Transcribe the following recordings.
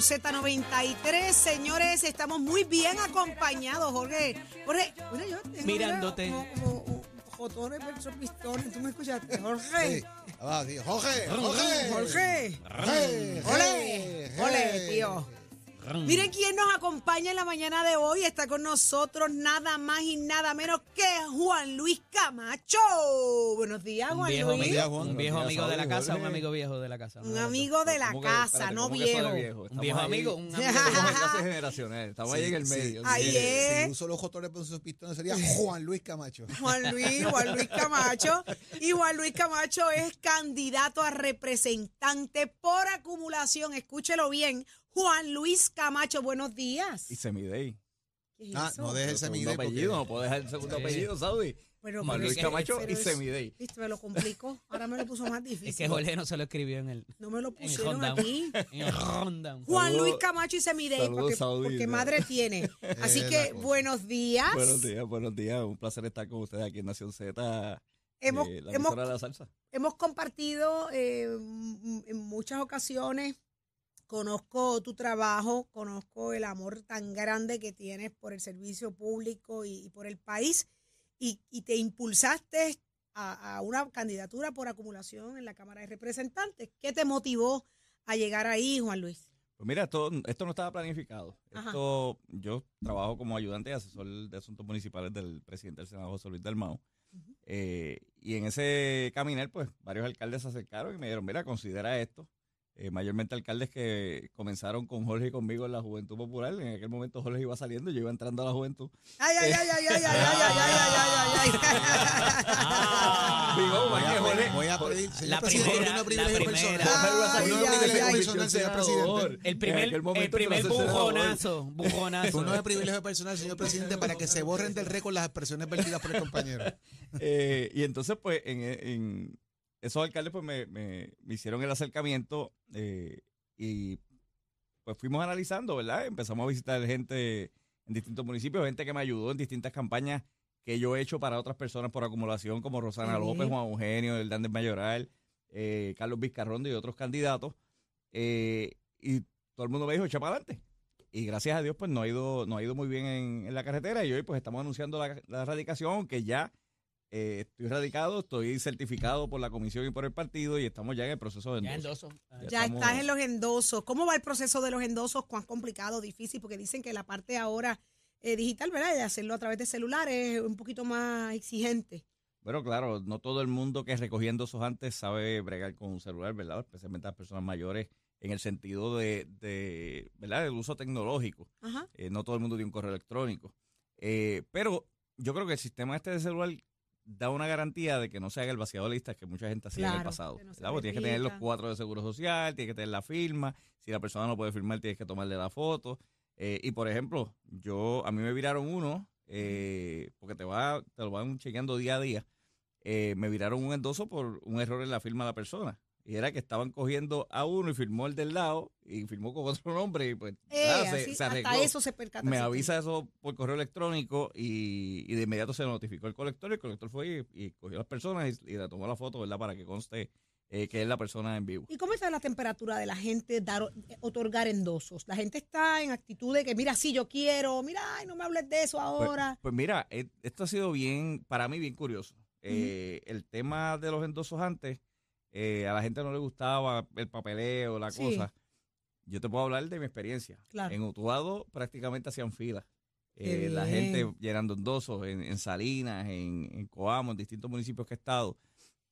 Por Z93. Señores, estamos muy bien acompañados, Jorge. Jorge, mira, yo tengo Mirándote. como- como- como Jotones versus pistones. ¿Tú me escuchaste, Jorge? Ah, sí. Jorge, Jorge. Jorge. Jorge. Ole, ole, tío. Miren quién nos acompaña en la mañana de hoy. Está con nosotros nada más y nada menos que Juan Luis Camacho. Buenos días, Juan viejo Luis. amigo, un viejo amigo de la casa, un amigo viejo de la casa. Un amigo de la casa, no viejo. Un viejo amigo, un amigo. Clase generacional, estamos ahí en el medio. Ahí Si- es. Si uso los jotones por sus pistones sería Juan Luis Camacho. Juan Luis, Juan Luis Camacho. Y Juan Luis Camacho es candidato a representante por acumulación. Escúchelo bien. Juan Luis Camacho, buenos días. Y Semidey. ¿Qué es Ah, eso? no deje el Segundo semidey porque... apellido, no puedo dejar el segundo Sí. apellido, Saudi. Pero- Juan pero Luis es que- Camacho pero y es- Semidey. Viste, me lo complicó. Ahora me lo puso más difícil. Es que Jorge no se lo escribió en el, No me lo en el pusieron rundown. aquí. En el rundown. Juan Saludos- Luis Camacho y Semidey, saludos, porque, Saudi, porque ¿no? madre tiene. Así Es que, cosa. buenos días. Buenos días, buenos días. Un placer estar con ustedes aquí en Nación Z, Hemos, eh, la hemos, emisora de la salsa. hemos compartido eh, m- en muchas ocasiones. Conozco tu trabajo, conozco el amor tan grande que tienes por el servicio público y, y por el país. Y, y te impulsaste a, a una candidatura por acumulación en la Cámara de Representantes. ¿Qué te motivó a llegar ahí, Juan Luis? Pues mira, esto, esto no estaba planificado. Ajá. Esto, yo trabajo como ayudante y asesor de asuntos municipales del presidente del Senado, José Luis Dalmau. Eh, y en ese caminar, pues varios alcaldes se acercaron y me dijeron, mira, considera esto. Eh, mayormente alcaldes que comenzaron con Jorge y conmigo en la Juventud Popular. En aquel momento Jorge iba saliendo y yo iba entrando a la Juventud. Ay, ay, ay, ay, ay, ay, ay, ay, ay, ay, Ah. Voy a, pedir, La primera, la privilegio primera. El primer, el primer bujonazo, bujonazo. Tú no es privilegio personal, señor presidente, para que se borren del récord las expresiones vertidas por el compañero. Eh, y entonces, pues, en, en esos alcaldes, pues, me, me- me hicieron el acercamiento eh, y, pues, fuimos analizando, ¿verdad? Empezamos a visitar gente en distintos municipios, gente que me ayudó en distintas campañas que yo he hecho para otras personas por acumulación, como Rosana. López, Juan Eugenio, Hernández Mayoral, eh, Carlos Vizcarrondo y otros candidatos. Eh, y todo el mundo me dijo, echa para adelante. Y gracias a Dios, pues no ha ido, no ha ido muy bien en, en la carretera. Y hoy, pues estamos anunciando la, la erradicación, que ya eh, estoy radicado, estoy certificado por la comisión y por el partido y estamos ya en el proceso de Ya endoso. endoso. Ya estamos- estás en los endosos. ¿Cómo va el proceso de los endosos? ¿Cuán complicado, difícil? Porque dicen que la parte ahora eh, digital, ¿verdad? De hacerlo a través de celulares es un poquito más exigente. Bueno, claro, no todo el mundo que recogía endosos antes sabe bregar con un celular, ¿verdad? Especialmente las personas mayores en el sentido de, de ¿verdad? Del uso tecnológico. Ajá. Eh, no todo el mundo tiene un correo electrónico. Eh, pero yo creo que el sistema este de celular da una garantía de que no se haga el vaciado de listas que mucha gente hacía en el Claro, pasado. que no se ¿verdad? Porque tienes que tener los cuatro de seguro social, tienes que tener la firma. Si la persona no puede firmar, tienes que tomarle la foto. Eh, y por ejemplo, yo a mí me viraron uno, eh, porque te va, te lo van chequeando día a día. eh, me viraron un endoso por un error en la firma de la persona. Y era que estaban cogiendo a uno y firmó el del lado y firmó con otro nombre y pues Eh, nada, se, así- se arregló. hasta eso se percata. me avisa eso por correo electrónico y, y de inmediato se notificó el colector y el colector fue y, y cogió a las personas y, y le tomó la foto, ¿verdad? Para que conste eh, que es la persona en vivo. ¿Y cómo está la temperatura de la gente dar, otorgar endosos? La gente está en actitud de que, mira, sí, yo quiero, mira, ay, no me hables de eso Pues- ahora. Pues, mira, eh, esto ha sido bien, para mí bien curioso. Eh, El tema de los endosos antes, eh, a la gente no le gustaba el papeleo, la Sí. cosa. Yo te puedo hablar de mi experiencia. Claro. En Utuado prácticamente hacían filas. Eh, la gente llenando endosos en, en Salinas, en, en Coamo, en distintos municipios que he estado,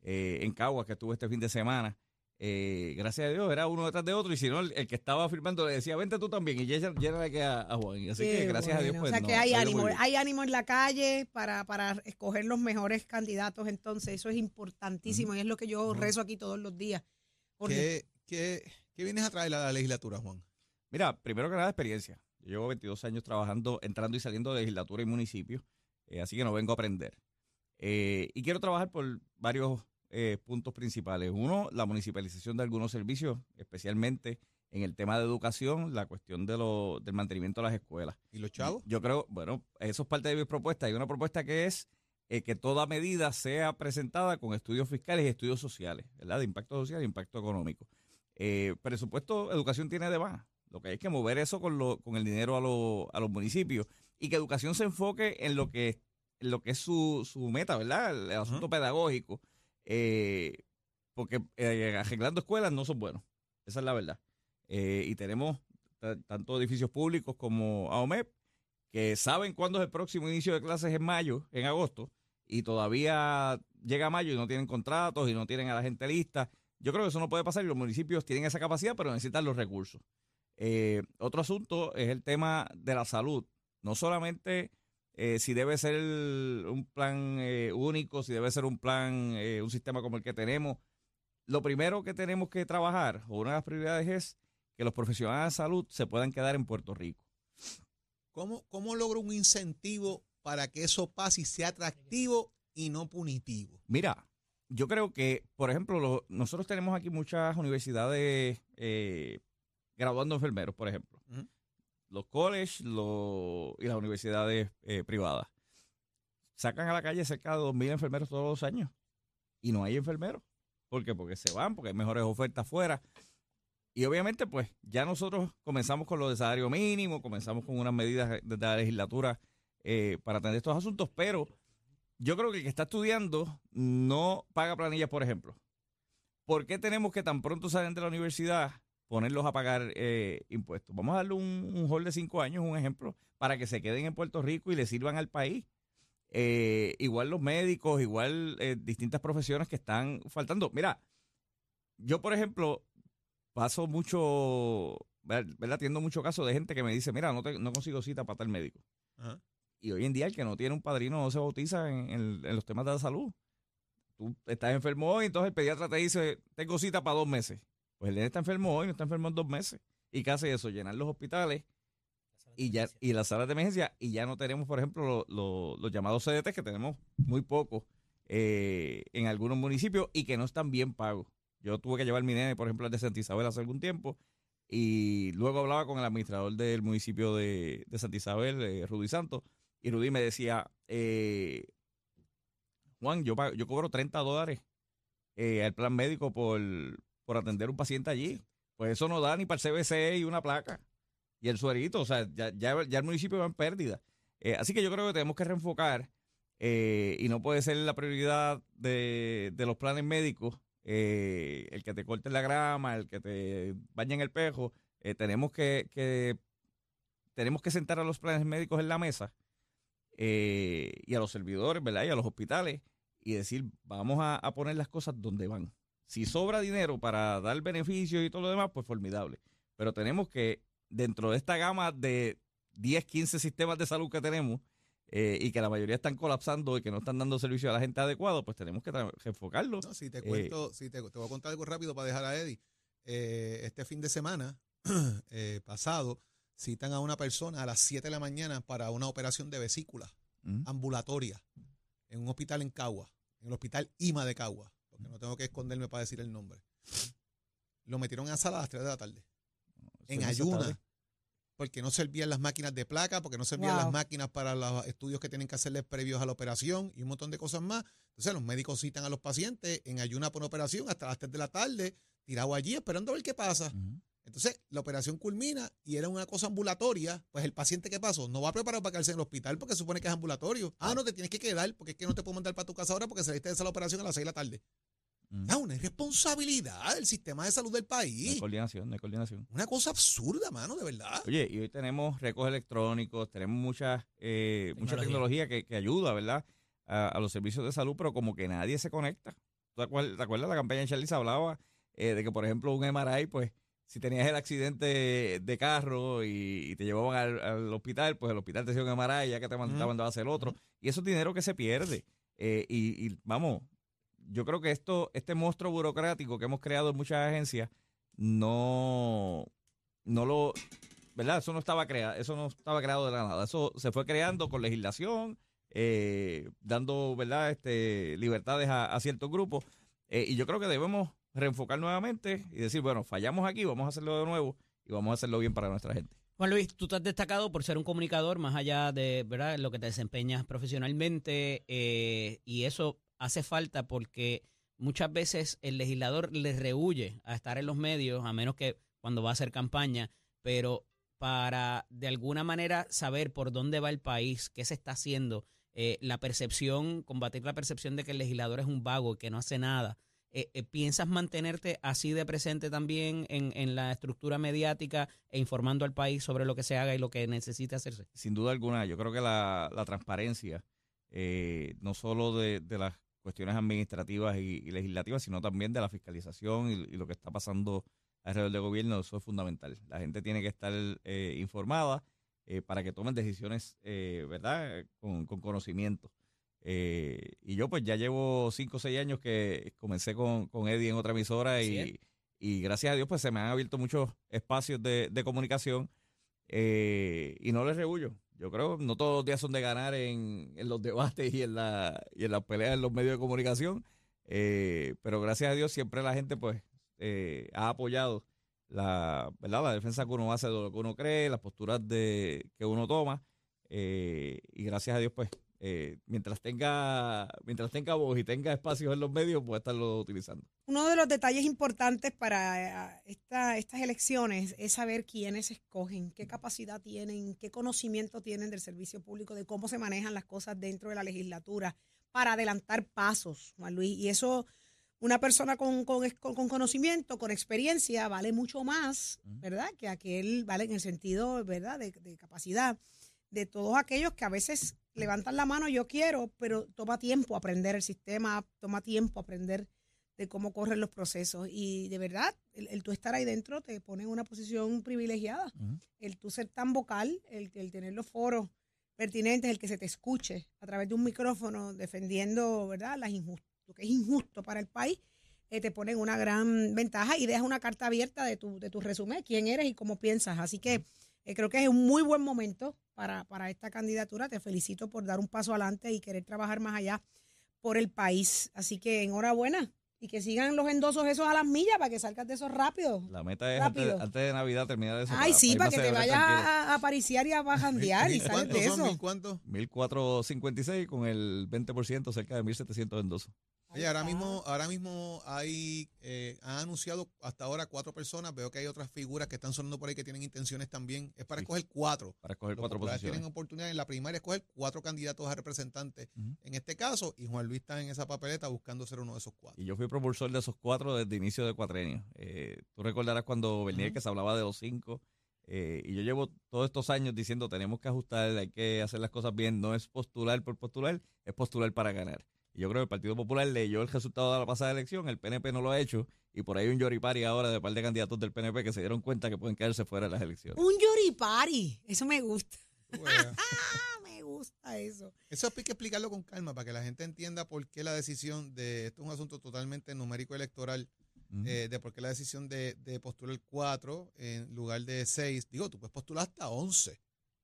eh, en Caguas, que estuve este fin de semana. Eh, gracias a Dios, era uno detrás de otro, y si no, el, el que estaba firmando le decía, vente tú también, y llena, llénale que a, a Juan. Así Qué que gracias a Dios, pues O sea, no, que hay ánimo, hay ánimo en la calle para, para escoger los mejores candidatos, entonces eso es importantísimo y es lo que yo rezo aquí todos los días. ¿Qué, qué, qué vienes a traer a la legislatura, Juan? Mira, primero que nada, experiencia. Yo llevo 22 años trabajando, entrando y saliendo de legislatura y municipio, eh, así que no vengo a aprender. Eh, y quiero trabajar por varios eh, puntos principales. Uno, la municipalización de algunos servicios, especialmente en el tema de educación, la cuestión de lo, del mantenimiento de las escuelas. ¿Y los chavos? Yo creo, bueno, eso es parte de mi propuesta. Hay una propuesta que es eh, que toda medida sea presentada con estudios fiscales y estudios sociales, ¿verdad? De impacto social e impacto económico. Eh, presupuesto, educación tiene de más. Lo que hay que mover eso con, lo, con el dinero a, lo- a los municipios y que educación se enfoque en lo que, en lo que es su, su meta, ¿verdad? El, el asunto pedagógico. Eh, porque eh, arreglando escuelas no son buenos. Esa es la verdad. Eh, y tenemos ta- tanto edificios públicos como AOMEP que saben cuándo es el próximo inicio de clases en mayo, en agosto, y todavía llega mayo y no tienen contratos y no tienen a la gente lista. Yo creo que eso no puede pasar y los municipios tienen esa capacidad, pero necesitan los recursos. Eh, otro asunto es el tema de la salud. No solamente eh, si debe ser un plan eh, único, si debe ser un plan, eh, un sistema como el que tenemos. Lo primero que tenemos que trabajar, o una de las prioridades es que los profesionales de salud se puedan quedar en Puerto Rico. ¿Cómo, ¿Cómo logro un incentivo para que eso pase y sea atractivo y no punitivo? Mira, yo creo que, por ejemplo, lo- nosotros tenemos aquí muchas universidades graduando enfermeros, por ejemplo. Los colleges y las universidades eh, privadas. Sacan a la calle cerca de 2.000 enfermeros todos los años y no hay enfermeros. ¿Por qué? Porque se van, porque hay mejores ofertas afuera. Y obviamente, pues, ya nosotros comenzamos con lo de salario mínimo, comenzamos con unas medidas desde la legislatura eh, para atender estos asuntos, pero yo creo que el que está estudiando no paga planillas, por ejemplo. ¿Por qué tenemos que tan pronto salen de la universidad ponerlos a pagar eh, impuestos? Vamos a darle un, un hold de cinco años, un ejemplo, para que se queden en Puerto Rico y le sirvan al país. Eh, igual los médicos, igual eh, distintas profesiones que están faltando. Mira, yo, por ejemplo, paso mucho, ver- ¿verdad? Atiendo mucho caso de gente que me dice, mira, no, te- no consigo cita para tal médico. Ajá. Y hoy en día el que no tiene un padrino no se bautiza en, en- en los temas de la salud. Tú estás enfermo hoy, entonces el pediatra te dice, tengo cita para dos meses. Pues el nene está enfermo hoy, no está enfermo en dos meses. ¿Y qué hace eso? Llenar los hospitales y ya y las salas de emergencia y ya no tenemos, por ejemplo, lo- lo- los llamados CDT que tenemos muy pocos eh, en algunos municipios y que no están bien pagos. Yo tuve que llevar mi nene, por ejemplo, al de Santa Isabel hace algún tiempo y luego hablaba con el administrador del municipio de, de Santa Isabel, eh, Rudy Santos, y Rudy me decía, eh, Juan, yo, pago- yo cobro 30 dólares al plan médico por, por atender un paciente allí. Pues eso no da ni para el CBC y una placa. Y el suerito, o sea, ya, ya, el municipio va en pérdida. Eh, así que yo creo que tenemos que reenfocar eh, y no puede ser la prioridad de, los planes médicos eh, el que te corten la grama, el que te bañen el pejo. Tenemos que, que tenemos que sentar a los planes médicos en la mesa y a los servidores, ¿verdad? Y a los hospitales y decir, vamos a poner las cosas donde van. Si sobra dinero para dar beneficios y todo lo demás, pues formidable. Pero tenemos que, dentro de esta gama de 10, 15 sistemas de salud que tenemos, eh, y que la mayoría están colapsando y que no están dando servicio a la gente adecuado, pues tenemos que enfocarlo. No, si te Eh, cuento, si te, te voy a contar algo rápido para dejar a Eddie. Eh, este fin de semana eh, pasado citan a una persona a las 7 de la mañana para una operación de vesícula Mm. ambulatoria en un hospital en Cagua, en el hospital IMA de Cagua, porque no tengo que esconderme para decir el nombre. Lo metieron a sala a las 3 de la tarde, en Eso no se ayuna. sabe. porque no servían las máquinas de placa, porque no servían Wow. las máquinas para los estudios que tienen que hacerles previos a la operación y un montón de cosas más. Entonces los médicos citan a los pacientes en ayuna por una operación hasta las 3 de la tarde, tirado allí esperando a ver qué pasa. Entonces, la operación culmina y era una cosa ambulatoria, pues el paciente ¿qué pasó? No va preparado para quedarse en el hospital porque supone que es ambulatorio. Ah, no, te tienes que quedar porque es que no te puedo mandar para tu casa ahora porque saliste de esa operación a las 6 de la tarde. Ujú. Ah, una irresponsabilidad del sistema de salud del No hay país. coordinación, no hay coordinación. Una cosa absurda, mano, de verdad. Oye, y hoy tenemos récords electrónicos, tenemos mucha, eh, mucha Tecnología. tecnología que, que ayuda, ¿verdad? A, a los servicios de salud, pero como que nadie se conecta. ¿Te acuerdas, te acuerdas la campaña de Charlie se hablaba eh, de que, por ejemplo, un MRI, pues, si tenías el accidente de carro y, y te llevaban al, al hospital, pues el hospital te hacía un MRI ya que te mandaban a hacer otro. Y eso es dinero que se pierde. Eh, y, y, vamos, yo creo que esto, este monstruo burocrático que hemos creado en muchas agencias no, no lo, ¿verdad? Eso no estaba creado, eso no estaba creado de la nada. Eso se fue creando con legislación, eh, dando, ¿verdad? Este, libertades a, a ciertos grupos. Eh, y yo creo que debemos reenfocar nuevamente y decir, bueno, fallamos aquí, vamos a hacerlo de nuevo y vamos a hacerlo bien para nuestra gente. Juan Luis, tú te has destacado por ser un comunicador más allá de ¿verdad? lo que te desempeñas profesionalmente eh, y eso hace falta porque muchas veces el legislador le rehuye a estar en los medios, a menos que cuando va a hacer campaña, pero para de alguna manera saber por dónde va el país, qué se está haciendo, eh, la percepción, combatir la percepción de que el legislador es un vago y que no hace nada. Eh, eh, ¿Piensas mantenerte así de presente también en, en la estructura mediática e informando al país sobre lo que se haga y lo que necesita hacerse? sin duda alguna, yo creo que la, la transparencia, eh, no solo de, de las cuestiones administrativas y, legislativas, sino también de la fiscalización y, lo que está pasando alrededor del gobierno, eso es fundamental. La gente tiene que estar eh, informada eh, para que tomen decisiones, ¿verdad?, con, con conocimiento. Eh, y yo pues ya llevo cinco o seis años que comencé con, con Eddie en otra emisora y, y gracias a Dios pues se me han abierto muchos espacios de, de comunicación eh, y no les rehuyo. Yo creo no todos los días son de ganar en, en los debates y en, la, y en las peleas en los medios de comunicación, eh, pero gracias a Dios siempre la gente pues eh, ha apoyado la, ¿verdad? la defensa que uno hace de lo que uno cree, las posturas de, que uno toma eh, y gracias a Dios pues eh, mientras tenga mientras tenga voz y tenga espacios en los medios puede estarlo utilizando. Uno de los detalles importantes para eh, esta- estas elecciones es saber quiénes escogen, qué capacidad tienen, qué conocimiento tienen del servicio público, de cómo se manejan las cosas dentro de la legislatura para adelantar pasos, Juan Luis. Y eso, una persona con, con, con conocimiento, con experiencia, vale mucho más, ¿verdad? Que aquel, vale en el sentido, ¿verdad?, de, de capacidad de todos aquellos que a veces levantan la mano, yo quiero, pero toma tiempo aprender el sistema, toma tiempo aprender de cómo corren los procesos. Y de verdad, el, el tú estar ahí dentro te pone en una posición privilegiada. El tú ser tan vocal, el, el tener los foros pertinentes, el que se te escuche a través de un micrófono defendiendo, ¿verdad?, las lo que es injusto para el país, eh, te pone en una gran ventaja y deja una carta abierta de tu, de tu resumen, quién eres y cómo piensas. Así que eh, creo que es un muy buen momento para, para esta candidatura. Te felicito por dar un paso adelante y querer trabajar más allá por el país. Así que enhorabuena y que sigan los endosos esos a las millas para que salgas de esos rápido. La meta es antes, Rápido. antes de Navidad terminar eso. Ay, sí, para que te vayas a, a pariciar y a bajandear y ¿Mil sales cuántos de son? eso. ¿Mil cuántos? 1456 con el 20%, cerca de 1700 endosos. Oye, ahora mismo, ahora mismo hay, eh, han anunciado hasta ahora cuatro personas. Veo que hay otras figuras que están sonando por ahí que tienen intenciones también. Es para Sí. escoger cuatro. Para escoger Los cuatro posiciones. tienen oportunidad en la primaria escoger cuatro candidatos a representantes en este caso. Y Juan Luis está en esa papeleta buscando ser uno de esos cuatro. Y yo fui propulsor de esos cuatro desde inicio de cuatrenio. Eh, tú recordarás cuando Bernier que se hablaba de los cinco. eh, y yo llevo todos estos años diciendo tenemos que ajustar, hay que hacer las cosas bien. No es postular por postular, es postular para ganar. Yo creo que el Partido Popular leyó el resultado de la pasada elección, el PNP no lo ha hecho. Y por ahí hay un yoripari ahora de par de candidatos del PNP que se dieron cuenta que pueden quedarse fuera de las elecciones. Un yoripari. Eso me gusta. Ah, me gusta eso. Eso hay que explicarlo con calma para que la gente entienda por qué la decisión de, esto es un asunto totalmente numérico electoral, eh, de por qué la decisión de, de postular 4 en lugar de 6. Digo, tú puedes postular hasta 11,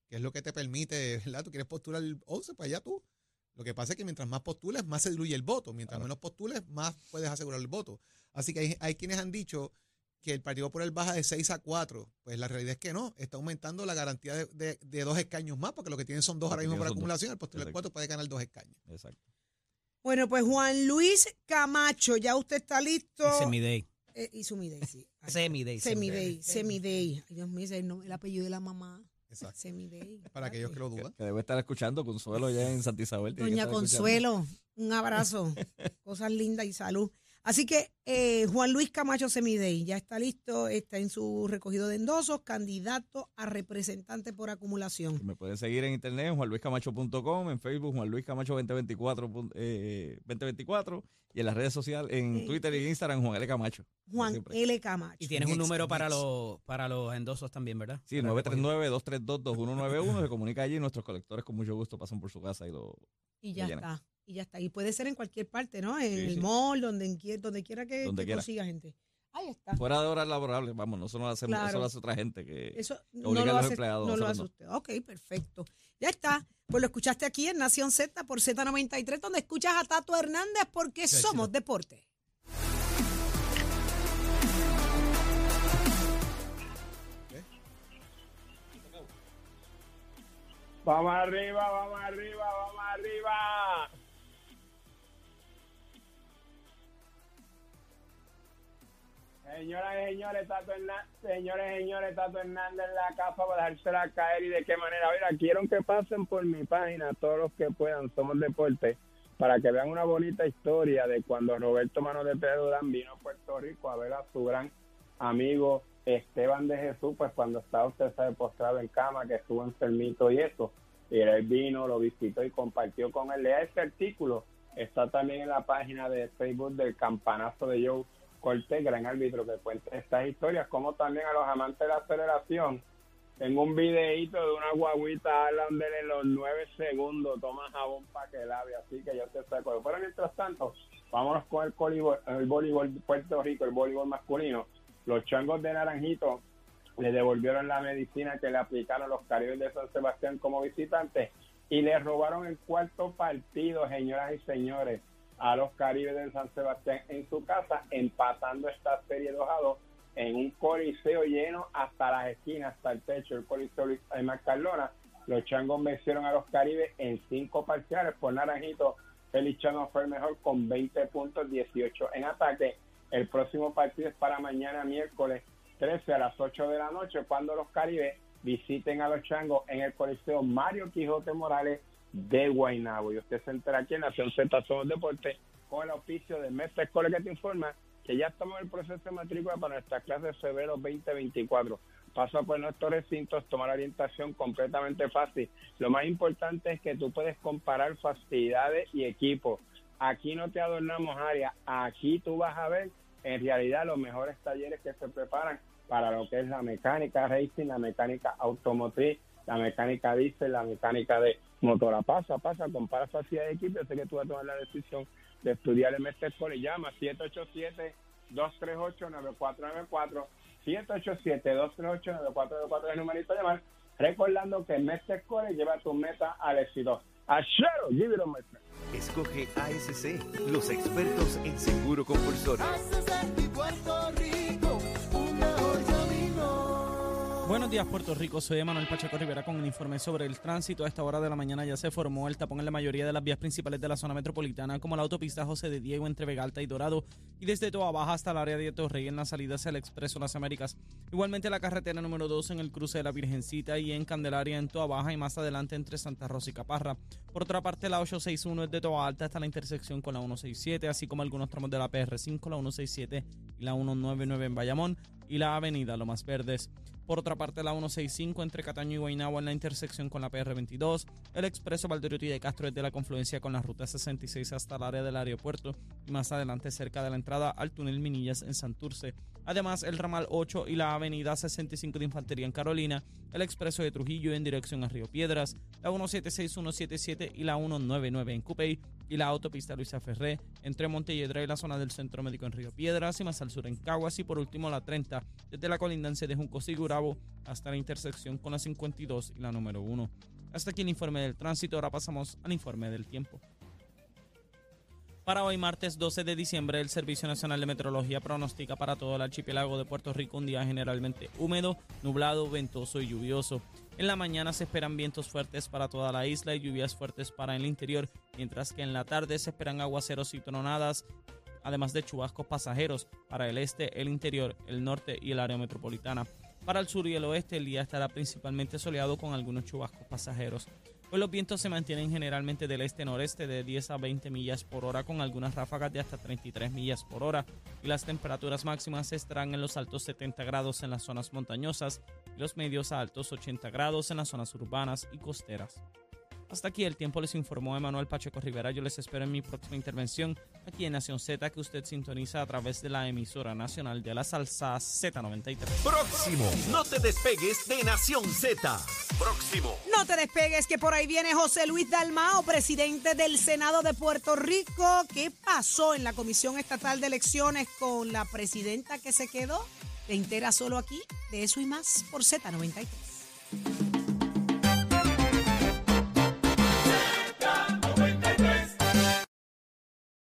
que es lo que te permite, ¿verdad? Tú quieres postular 11 para allá tú. Lo que pasa es que mientras más postules, más se diluye el voto. Mientras Claro. menos postules, más puedes asegurar el voto. Así que hay, hay quienes han dicho que el Partido Popular baja de 6 a 4. Pues la realidad es que no, está aumentando la garantía de, de- de dos escaños más, porque lo que tienen son dos ahora mismo por acumulación, el postular Exacto. 4 puede ganar dos escaños. Exacto. Bueno, pues Juan Luis Camacho, ya usted está listo. Y Semiday. Eh, y su Midey, sí. Ay, Semiday. Semidey, Semidey. Ay, Dios mío, ese es el, nom- el apellido de la mamá. Exacto. Semidey. Para aquellos que lo dudan. Que debe estar escuchando Consuelo ya en Santa Isabel. que Doña escuchando. Consuelo, un abrazo. Cosas lindas y salud. Así que eh, Juan Luis Camacho Semidey ya está listo, está en su recogido de endosos, candidato a representante por acumulación. Me pueden seguir en internet en juanluiscamacho.com, en Facebook Juan Luis Camacho 2024, pun- eh, 2024 y en las redes sociales, en Eh, Twitter y Instagram Juan L. Camacho. Juan. L. Camacho. Y tienes un número para los, para los endosos también, ¿verdad? Sí, Para recoger. 939-232-2191. se comunica allí. Nuestros colectores con mucho gusto pasan por su casa y lo. Y ya está. Y ya está. Y puede ser en cualquier parte, ¿no? En Sí, el sí. mall, donde, quiera, donde quiera que, Donde que quiera. consiga gente. Ahí está. Fuera de horas laborables, vamos, no solo lo hacemos, Claro. eso lo hace otra gente que. Eso no obliga lo a los hace, empleados, no lo hace usted. Ok, perfecto. Ya está. Pues lo escuchaste aquí en Nación Z por Z93, donde escuchas a Tato Hernández porque somos deporte. Vamos arriba, vamos arriba, vamos arriba. Señoras y señores, Tato Hernández, señores y señores, Tato Hernández en la casa para dejársela caer y de qué manera. Mira, quiero que pasen por mi página todos los que puedan, Somos Deporte, para que vean una bonita historia de cuando Roberto Mano de Pedro Durán vino a Puerto Rico a ver a su gran amigo Esteban de Jesús, pues cuando estaba usted sabe postrado en cama, que estuvo enfermito y eso. Y él vino, lo visitó y compartió con él. Lea este artículo, está también en la página de Facebook del campanazo de Joe Cortés, gran árbitro que cuenta estas historias, como también a los amantes de la aceleración. Tengo un videíto de una guaguita hablándole los nueve segundos, toma jabón para que lave, así que yo te saco. Pero mientras tanto, vámonos con el, colibor- el voleibol de Puerto Rico, el voleibol masculino. Los changos de Naranjito le devolvieron la medicina que le aplicaron los Caribes de San Sebastián como visitantes y le robaron el cuarto partido, señoras y señores, a los Caribes de San Sebastián en su casa, empatando esta serie 2 a 2 en un coliseo lleno hasta las esquinas, hasta el techo, el coliseo Luis Aymar. Los changos vencieron a los Caribes en cinco parciales por Naranjito. Félix Chano fue el mejor con 20 puntos, 18 en ataque. El próximo partido es para mañana miércoles 13 a las 8 de la noche cuando los Caribes visiten a los Changos en el Coliseo Mario Quijote Morales de Guaynabo. Y usted se entera aquí en Nación Z Somos Deporte con el auspicio de Mestre Escuela que te informa que ya estamos en el proceso de matrícula para nuestra clase de febrero 2024. Pasa por nuestros recintos, tomar orientación completamente fácil. Lo más importante es que tú puedes comparar facilidades y equipos. Aquí no te adornamos área, aquí tú vas a ver en realidad los mejores talleres que se preparan para lo que es la mecánica racing, la mecánica automotriz, la mecánica diésel, la mecánica de motora. Pasa, pasa, compara facilidad de equipo. Yo sé que tú vas a tomar la decisión de estudiar el Mestre School y llama 787-238-9494. 787-238-9494 es el numerito a llamar. Recordando que Mestre School lleva tu meta al éxito. Friend. Escoge ASC, los expertos en seguro compulsorio. Buenos días, Puerto Rico. Soy Emanuel Pacheco Rivera con el informe sobre el tránsito. A esta hora de la mañana ya se formó el tapón en la mayoría de las vías principales de la zona metropolitana, como la autopista José de Diego entre Vega Alta y Dorado, y desde Toa Baja hasta el área de Torrey en la salida hacia el Expreso Las Américas. Igualmente la carretera número 2 en el cruce de la Virgencita y en Candelaria en Toa Baja y más adelante entre Santa Rosa y Caparra. Por otra parte, la 861 es de Toa Alta hasta la intersección con la 167, así como algunos tramos de la PR5, la 167 y la 199 en Bayamón y la avenida Lomas Verdes. Por otra parte, la 165 entre Cataño y Guaynabo en la intersección con la PR22, el expreso Valderotti de Castro desde la confluencia con la ruta 66 hasta el área del aeropuerto y más adelante cerca de la entrada al túnel Minillas en Santurce. Además, el ramal 8 y la avenida 65 de Infantería en Carolina, el expreso de Trujillo en dirección a Río Piedras, la 176, 177 y la 199 en Cupey y la autopista Luisa Ferré entre Montelledra y la zona del Centro Médico en Río Piedras y más al sur en Caguas y por último la 30 desde la colindancia de Junco Sigurabo hasta la intersección con la 52 y la número 1. Hasta aquí el informe del tránsito, ahora pasamos al informe del tiempo. Para hoy, martes 12 de diciembre, el Servicio Nacional de Meteorología pronostica para todo el archipiélago de Puerto Rico un día generalmente húmedo, nublado, ventoso y lluvioso. En la mañana se esperan vientos fuertes para toda la isla y lluvias fuertes para el interior, mientras que en la tarde se esperan aguaceros y tronadas, además de chubascos pasajeros para el este, el interior, el norte y el área metropolitana. Para el sur y el oeste, el día estará principalmente soleado con algunos chubascos pasajeros. Hoy los vientos se mantienen generalmente del este-noreste de 10 a 20 millas por hora con algunas ráfagas de hasta 33 millas por hora y las temperaturas máximas estarán en los altos 70 grados en las zonas montañosas y los medios a altos 80 grados en las zonas urbanas y costeras. Hasta aquí el tiempo les informó Emanuel Pacheco Rivera. Yo les espero en mi próxima intervención aquí en Nación Z que usted sintoniza a través de la emisora nacional de la salsa Z93. Próximo. No te despegues de Nación Z. Próximo. No te despegues que por ahí viene José Luis Dalmao, presidente del Senado de Puerto Rico. ¿Qué pasó en la Comisión Estatal de Elecciones con la presidenta que se quedó? Te entera solo aquí de eso y más por Z93.